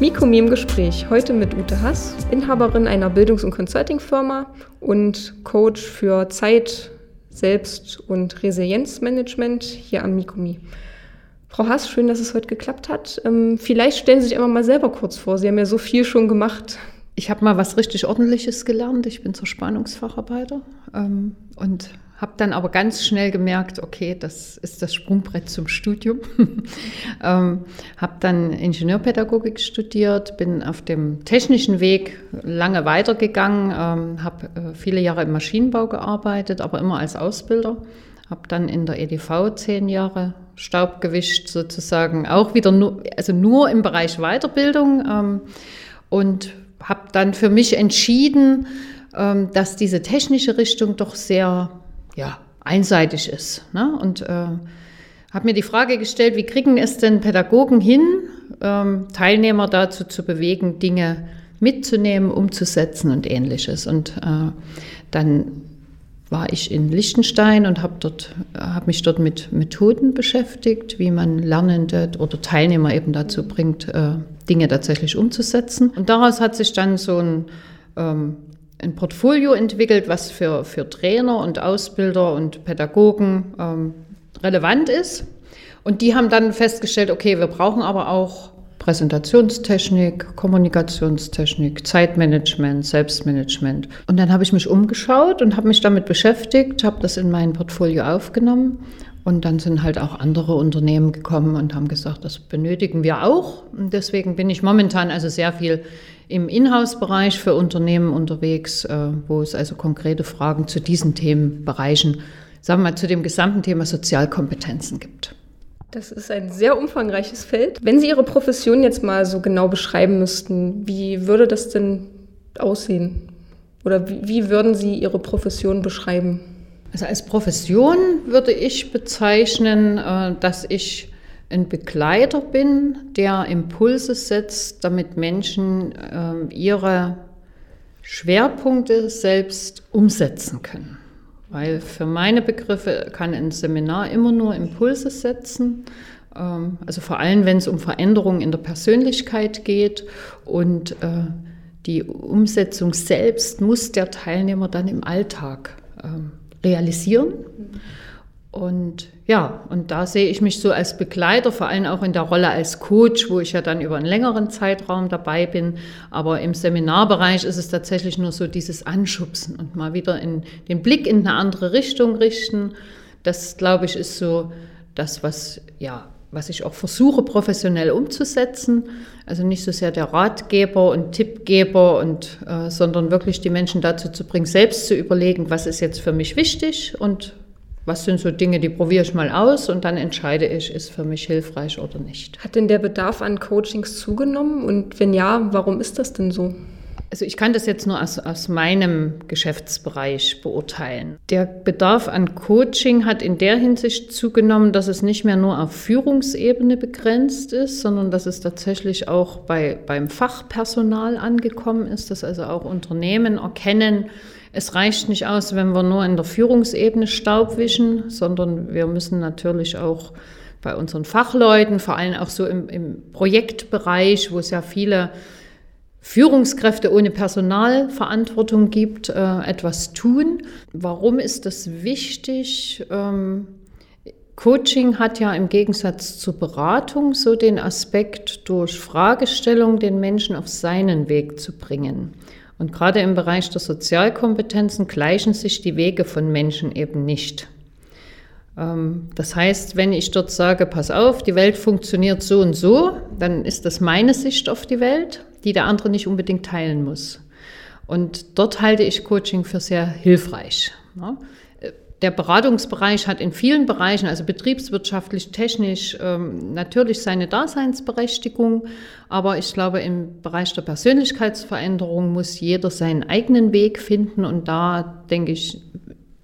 Mikumi im Gespräch. Heute mit Ute Hass, Inhaberin einer Bildungs- und Consulting-Firma und Coach für Zeit, Selbst- und Resilienzmanagement hier am Mikumi. Frau Hass, schön, dass es heute geklappt hat. Ähm, vielleicht stellen Sie sich einfach mal selber kurz vor. Sie haben ja so viel schon gemacht. Ich habe mal was richtig Ordentliches gelernt. Ich bin zur Spannungsfacharbeiter ähm, und habe dann aber ganz schnell gemerkt, okay, das ist das Sprungbrett zum Studium. ähm, habe dann Ingenieurpädagogik studiert, bin auf dem technischen Weg lange weitergegangen, ähm, habe äh, viele Jahre im Maschinenbau gearbeitet, aber immer als Ausbilder. Habe dann in der EDV zehn Jahre Staub gewischt, sozusagen auch wieder nur, also nur im Bereich Weiterbildung ähm, und habe dann für mich entschieden, ähm, dass diese technische Richtung doch sehr ja, einseitig ist. Ne? Und äh, habe mir die Frage gestellt, wie kriegen es denn Pädagogen hin, ähm, Teilnehmer dazu zu bewegen, Dinge mitzunehmen, umzusetzen und ähnliches. Und äh, dann war ich in Liechtenstein und habe dort, mich dort mit Methoden beschäftigt, wie man Lernende oder Teilnehmer eben dazu bringt, äh, Dinge tatsächlich umzusetzen. Und daraus hat sich dann so ein ähm, ein Portfolio entwickelt, was für, für Trainer und Ausbilder und Pädagogen ähm, relevant ist. Und die haben dann festgestellt, okay, wir brauchen aber auch Präsentationstechnik, Kommunikationstechnik, Zeitmanagement, Selbstmanagement. Und dann habe ich mich umgeschaut und habe mich damit beschäftigt, habe das in mein Portfolio aufgenommen. Und dann sind halt auch andere Unternehmen gekommen und haben gesagt, das benötigen wir auch. Und deswegen bin ich momentan also sehr viel im Inhouse-Bereich für Unternehmen unterwegs, äh, wo es also konkrete Fragen zu diesen Themenbereichen, sagen wir mal, zu dem gesamten Thema Sozialkompetenzen gibt. Das ist ein sehr umfangreiches Feld. Wenn Sie Ihre Profession jetzt mal so genau beschreiben müssten, wie würde das denn aussehen? Oder wie, würden Sie Ihre Profession beschreiben? Also als Profession würde ich bezeichnen, äh, dass ich ein Begleiter bin, der Impulse setzt, damit Menschen äh, ihre Schwerpunkte selbst umsetzen können. Weil für meine Begriffe kann ein Seminar immer nur Impulse setzen, ähm, also vor allem, wenn es um Veränderungen in der Persönlichkeit geht und äh, die Umsetzung selbst muss der Teilnehmer dann im Alltag ähm, realisieren. Und ja, und da sehe ich mich so als Begleiter, vor allem auch in der Rolle als Coach, wo ich ja dann über einen längeren Zeitraum dabei bin. Aber im Seminarbereich ist es tatsächlich nur so dieses Anschubsen und mal wieder in den Blick in eine andere Richtung richten. Das, glaube ich, ist so das, was, ja, was ich auch versuche, professionell umzusetzen. Also nicht so sehr der Ratgeber und Tippgeber, und, äh, sondern wirklich die Menschen dazu zu bringen, selbst zu überlegen, was ist jetzt für mich wichtig und was sind so Dinge, die probiere ich mal aus und dann entscheide ich, ist für mich hilfreich oder nicht. Hat denn der Bedarf an Coachings zugenommen und wenn ja, warum ist das denn so? Also ich kann das jetzt nur aus, aus meinem Geschäftsbereich beurteilen. Der Bedarf an Coaching hat in der Hinsicht zugenommen, dass es nicht mehr nur auf Führungsebene begrenzt ist, sondern dass es tatsächlich auch bei, beim Fachpersonal angekommen ist, dass also auch Unternehmen erkennen, es reicht nicht aus, wenn wir nur in der Führungsebene Staub wischen, sondern wir müssen natürlich auch bei unseren Fachleuten, vor allem auch so im, im Projektbereich, wo es ja viele Führungskräfte ohne Personalverantwortung gibt, äh, etwas tun. Warum ist das wichtig? Ähm, Coaching hat ja im Gegensatz zur Beratung so den Aspekt, durch Fragestellung den Menschen auf seinen Weg zu bringen. Und gerade im Bereich der Sozialkompetenzen gleichen sich die Wege von Menschen eben nicht. Ähm, das heißt, wenn ich dort sage, pass auf, die Welt funktioniert so und so, dann ist das meine Sicht auf die Welt, die der andere nicht unbedingt teilen muss. Und dort halte ich Coaching für sehr hilfreich der Beratungsbereich hat in vielen Bereichen, also betriebswirtschaftlich, technisch, ähm, natürlich seine Daseinsberechtigung. Aber ich glaube, im Bereich der Persönlichkeitsveränderung muss jeder seinen eigenen Weg finden. Und da, denke ich,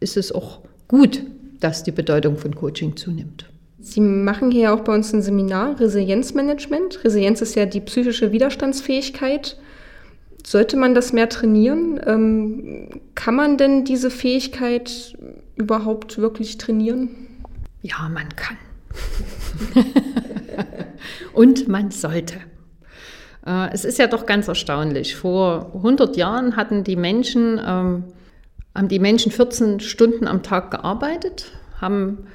ist es auch gut, dass die Bedeutung von Coaching zunimmt. Sie machen hier auch bei uns ein Seminar Resilienzmanagement. Resilienz ist ja die psychische Widerstandsfähigkeit. Sollte man das mehr trainieren? Ähm, kann man denn diese Fähigkeit überhaupt wirklich trainieren? Ja, man kann. Und man sollte. Äh, es ist ja doch ganz erstaunlich. Vor 100 Jahren hatten die Menschen, ähm, haben die Menschen 14 Stunden am Tag gearbeitet, haben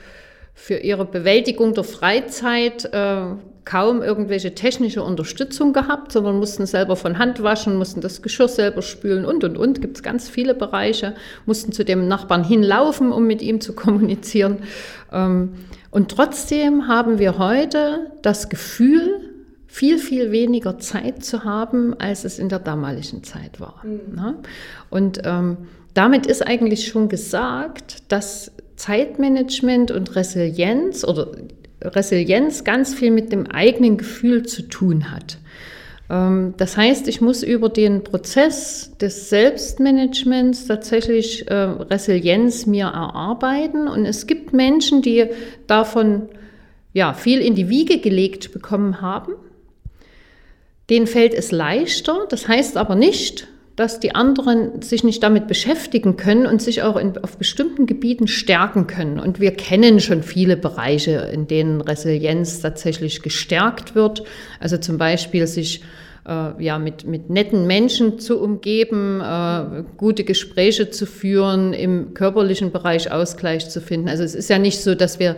für ihre Bewältigung der Freizeit äh, kaum irgendwelche technische Unterstützung gehabt, sondern mussten selber von Hand waschen, mussten das Geschirr selber spülen und, und, und. Gibt es ganz viele Bereiche, mussten zu dem Nachbarn hinlaufen, um mit ihm zu kommunizieren. Ähm, und trotzdem haben wir heute das Gefühl, viel, viel weniger Zeit zu haben, als es in der damaligen Zeit war. Mhm. Und ähm, damit ist eigentlich schon gesagt, dass Zeitmanagement und Resilienz oder Resilienz ganz viel mit dem eigenen Gefühl zu tun hat. Ähm, das heißt, ich muss über den Prozess des Selbstmanagements tatsächlich äh, Resilienz mir erarbeiten. Und es gibt Menschen, die davon ja, viel in die Wiege gelegt bekommen haben. Denen fällt es leichter. Das heißt aber nicht, dass die anderen sich nicht damit beschäftigen können und sich auch in, auf bestimmten Gebieten stärken können. Und wir kennen schon viele Bereiche, in denen Resilienz tatsächlich gestärkt wird. Also zum Beispiel sich äh, ja, mit, mit netten Menschen zu umgeben, äh, gute Gespräche zu führen, im körperlichen Bereich Ausgleich zu finden. Also es ist ja nicht so, dass wir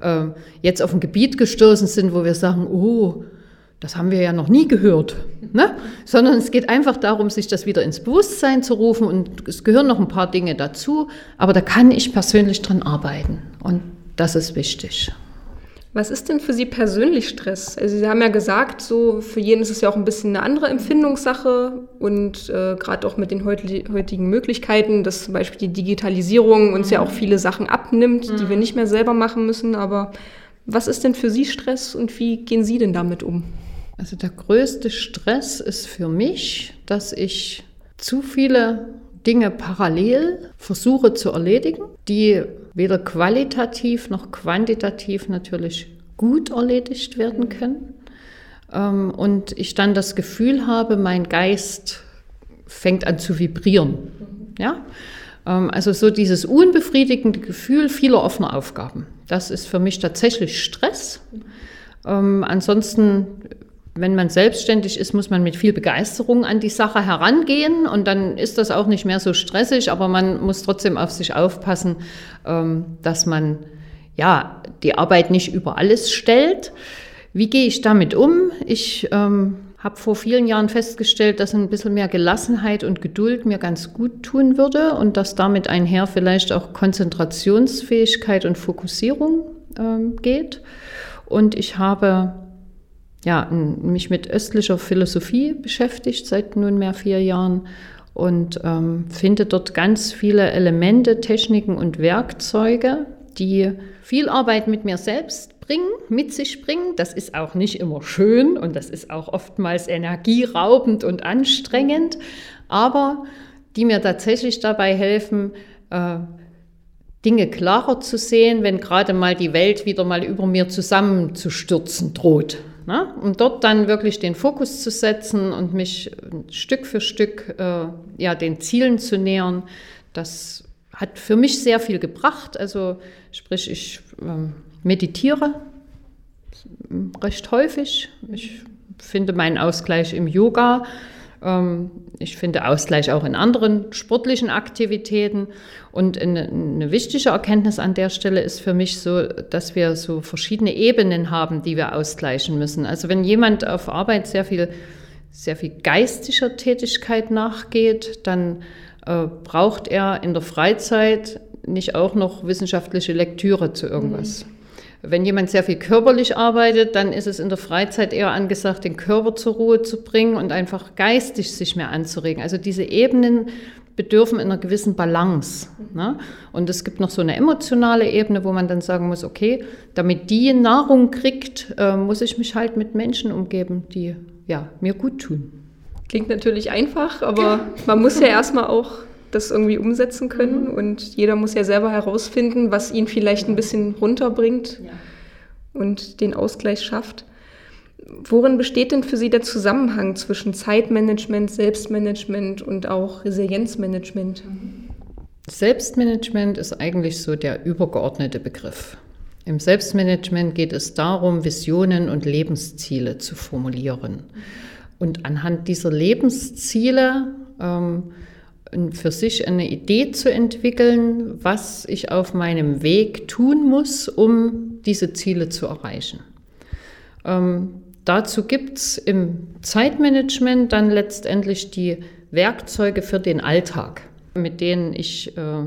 äh, jetzt auf ein Gebiet gestoßen sind, wo wir sagen, oh, das haben wir ja noch nie gehört, ne? sondern es geht einfach darum, sich das wieder ins Bewusstsein zu rufen und es gehören noch ein paar Dinge dazu, aber da kann ich persönlich dran arbeiten und das ist wichtig. Was ist denn für Sie persönlich Stress? Also Sie haben ja gesagt, so für jeden ist es ja auch ein bisschen eine andere Empfindungssache und äh, gerade auch mit den heutigen Möglichkeiten, dass zum Beispiel die Digitalisierung uns mhm. ja auch viele Sachen abnimmt, mhm. die wir nicht mehr selber machen müssen. Aber was ist denn für Sie Stress und wie gehen Sie denn damit um? Also der größte Stress ist für mich, dass ich zu viele Dinge parallel versuche zu erledigen, die weder qualitativ noch quantitativ natürlich gut erledigt werden können. Ähm, und ich dann das Gefühl habe, mein Geist fängt an zu vibrieren. Ja? Ähm, also so dieses unbefriedigende Gefühl vieler offener Aufgaben. Das ist für mich tatsächlich Stress. Ähm, ansonsten wenn man selbstständig ist, muss man mit viel Begeisterung an die Sache herangehen und dann ist das auch nicht mehr so stressig, aber man muss trotzdem auf sich aufpassen, ähm, dass man ja die Arbeit nicht über alles stellt. Wie gehe ich damit um? Ich ähm, habe vor vielen Jahren festgestellt, dass ein bisschen mehr Gelassenheit und Geduld mir ganz gut tun würde und dass damit einher vielleicht auch Konzentrationsfähigkeit und Fokussierung ähm, geht. Und ich habe ja, mich mit östlicher Philosophie beschäftigt seit nunmehr vier Jahren und ähm, finde dort ganz viele Elemente, Techniken und Werkzeuge, die viel Arbeit mit mir selbst bringen, mit sich bringen. Das ist auch nicht immer schön und das ist auch oftmals energieraubend und anstrengend, aber die mir tatsächlich dabei helfen, äh, Dinge klarer zu sehen, wenn gerade mal die Welt wieder mal über mir zusammenzustürzen droht. Ne? Um dort dann wirklich den Fokus zu setzen und mich Stück für Stück äh, ja, den Zielen zu nähern, das hat für mich sehr viel gebracht. Also sprich, ich äh, meditiere recht häufig. Ich finde meinen Ausgleich im Yoga. Ähm, ich finde Ausgleich auch in anderen sportlichen Aktivitäten. Und eine, wichtige Erkenntnis an der Stelle ist für mich so, dass wir so verschiedene Ebenen haben, die wir ausgleichen müssen. Also wenn jemand auf Arbeit sehr viel, sehr viel geistischer Tätigkeit nachgeht, dann äh, braucht er in der Freizeit nicht auch noch wissenschaftliche Lektüre zu irgendwas. Mhm. Wenn jemand sehr viel körperlich arbeitet, dann ist es in der Freizeit eher angesagt, den Körper zur Ruhe zu bringen und einfach geistig sich mehr anzuregen. Also diese Ebenen bedürfen einer gewissen Balance. Ne? Und es gibt noch so eine emotionale Ebene, wo man dann sagen muss, okay, damit die Nahrung kriegt, äh, muss ich mich halt mit Menschen umgeben, die ja, mir gut tun. Klingt natürlich einfach, aber man muss ja erstmal auch das irgendwie umsetzen können. Mhm. Und jeder muss ja selber herausfinden, was ihn vielleicht ein bisschen runterbringt ja. und den Ausgleich schafft. Worin besteht denn für Sie der Zusammenhang zwischen Zeitmanagement, Selbstmanagement und auch Resilienzmanagement? Selbstmanagement ist eigentlich so der übergeordnete Begriff. Im Selbstmanagement geht es darum, Visionen und Lebensziele zu formulieren. und anhand dieser Lebensziele ähm, für sich eine Idee zu entwickeln, was ich auf meinem Weg tun muss, um diese Ziele zu erreichen. Ähm, dazu gibt es im Zeitmanagement dann letztendlich die Werkzeuge für den Alltag, mit denen ich äh,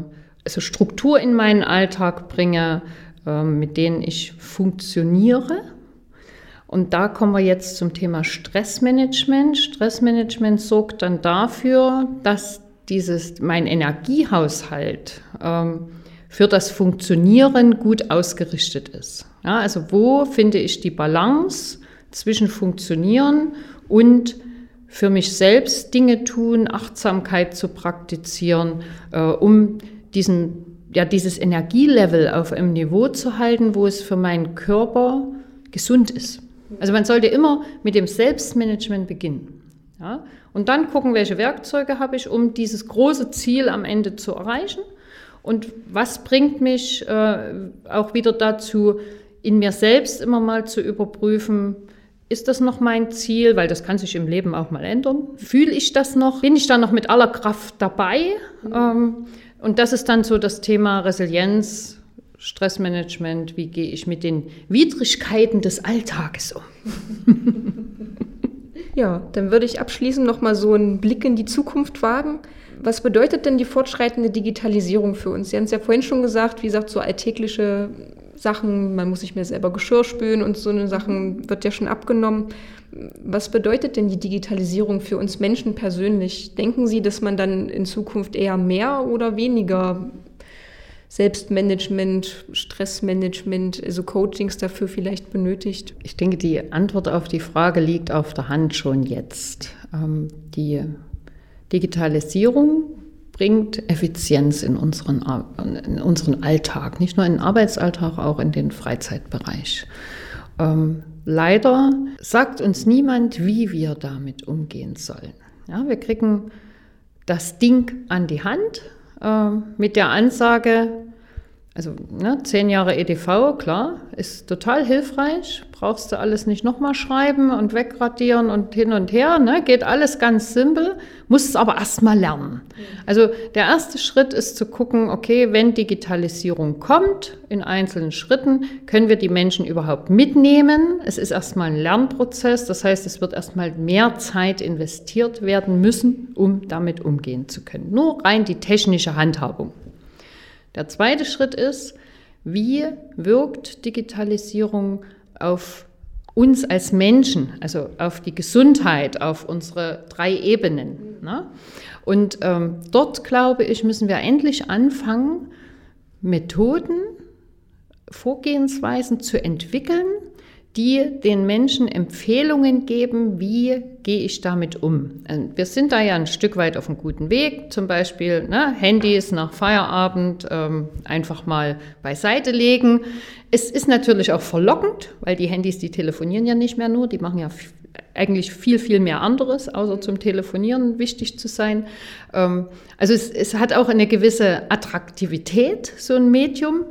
also Struktur in meinen Alltag bringe, äh, mit denen ich funktioniere. Und da kommen wir jetzt zum Thema Stressmanagement. Stressmanagement sorgt dann dafür, dass dieses, mein Energiehaushalt ähm, für das Funktionieren gut ausgerichtet ist. Ja, also wo finde ich die Balance zwischen Funktionieren und für mich selbst Dinge tun, Achtsamkeit zu praktizieren, äh, um diesen, ja, dieses Energielevel auf einem Niveau zu halten, wo es für meinen Körper gesund ist. Also man sollte immer mit dem Selbstmanagement beginnen. Ja? Und dann gucken, welche Werkzeuge habe ich, um dieses große Ziel am Ende zu erreichen. Und was bringt mich äh, auch wieder dazu, in mir selbst immer mal zu überprüfen, ist das noch mein Ziel? Weil das kann sich im Leben auch mal ändern. Fühle ich das noch? Bin ich da noch mit aller Kraft dabei? Ähm, und das ist dann so das Thema Resilienz, Stressmanagement. Wie gehe ich mit den Widrigkeiten des Alltages um? Ja, dann würde ich abschließend noch mal so einen Blick in die Zukunft wagen. Was bedeutet denn die fortschreitende Digitalisierung für uns? Sie haben es ja vorhin schon gesagt, wie gesagt, so alltägliche Sachen, man muss sich mehr selber Geschirr spülen und so eine Sachen wird ja schon abgenommen. Was bedeutet denn die Digitalisierung für uns Menschen persönlich? Denken Sie, dass man dann in Zukunft eher mehr oder weniger Selbstmanagement, Stressmanagement, also Coachings dafür vielleicht benötigt? Ich denke, die Antwort auf die Frage liegt auf der Hand schon jetzt. Ähm, die Digitalisierung bringt Effizienz in unseren, in unseren Alltag, nicht nur in den Arbeitsalltag, auch in den Freizeitbereich. Ähm, leider sagt uns niemand, wie wir damit umgehen sollen. Ja, wir kriegen das Ding an die Hand äh, mit der Ansage, also ne, zehn Jahre EDV, klar, ist total hilfreich. Brauchst du alles nicht nochmal schreiben und wegradieren und hin und her. Ne? Geht alles ganz simpel, musst es aber erstmal lernen. Also der erste Schritt ist zu gucken, okay, wenn Digitalisierung kommt in einzelnen Schritten, können wir die Menschen überhaupt mitnehmen. Es ist erstmal ein Lernprozess, das heißt, es wird erstmal mehr Zeit investiert werden müssen, um damit umgehen zu können. Nur rein die technische Handhabung. Der zweite Schritt ist, wie wirkt Digitalisierung auf uns als Menschen, also auf die Gesundheit, auf unsere drei Ebenen. Ne? Und ähm, dort, glaube ich, müssen wir endlich anfangen, Methoden, Vorgehensweisen zu entwickeln, die den Menschen Empfehlungen geben, wie gehe ich damit um. Wir sind da ja ein Stück weit auf einem guten Weg, zum Beispiel ne, Handys nach Feierabend ähm, einfach mal beiseite legen. Es ist natürlich auch verlockend, weil die Handys, die telefonieren ja nicht mehr nur, die machen ja eigentlich viel, viel mehr anderes, außer zum Telefonieren wichtig zu sein. Ähm, also es, es, hat auch eine gewisse Attraktivität, so ein Medium.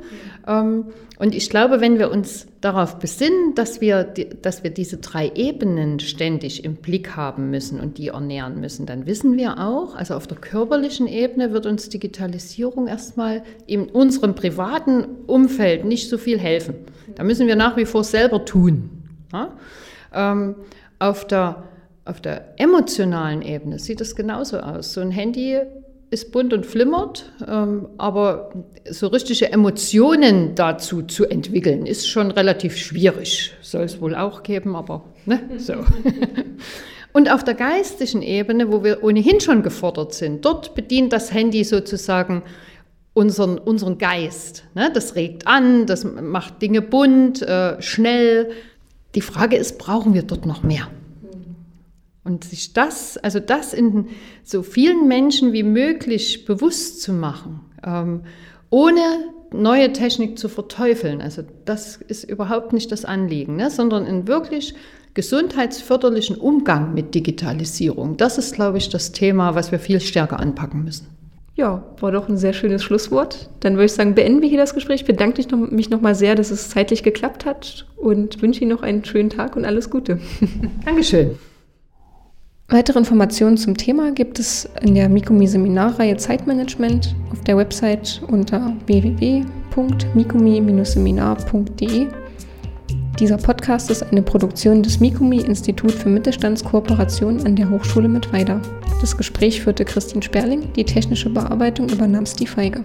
Ähm, und ich glaube, wenn wir uns darauf besinnen, dass wir, dass wir diese drei Ebenen ständig im Blick haben müssen und die ernähren müssen, dann wissen wir auch, also auf der körperlichen Ebene wird uns Digitalisierung erstmal in unserem privaten Umfeld nicht so viel helfen. Da müssen wir nach wie vor selber tun. Ja? Ähm, auf, der, auf der emotionalen Ebene sieht es genauso aus. So ein Handy ist bunt und flimmert, ähm, aber so richtige Emotionen dazu zu entwickeln, ist schon relativ schwierig. Soll es wohl auch geben, aber ne, so. Und auf der geistigen Ebene, wo wir ohnehin schon gefordert sind, dort bedient das Handy sozusagen unseren, unseren Geist. Ne? Das regt an, das macht Dinge bunt, äh, schnell. Die Frage ist, brauchen wir dort noch mehr? Und sich das, also das in so vielen Menschen wie möglich bewusst zu machen, ähm, ohne neue Technik zu verteufeln. Also das ist überhaupt nicht das Anliegen, ne? sondern in wirklich gesundheitsförderlichen Umgang mit Digitalisierung. Das ist, glaube ich, das Thema, was wir viel stärker anpacken müssen. Ja, war doch ein sehr schönes Schlusswort. Dann würde ich sagen, beenden wir hier das Gespräch. Ich bedanke mich noch mal sehr, dass es zeitlich geklappt hat und wünsche Ihnen noch einen schönen Tag und alles Gute. Dankeschön. Weitere Informationen zum Thema gibt es in der Mikumi Seminarreihe Zeitmanagement auf der Website unter www.mikumi-seminar.de. Dieser Podcast ist eine Produktion des Mikumi Institut für Mittelstandskooperation an der Hochschule Mittweida. Das Gespräch führte Christine Sperling, die technische Bearbeitung übernahm Steve Feige.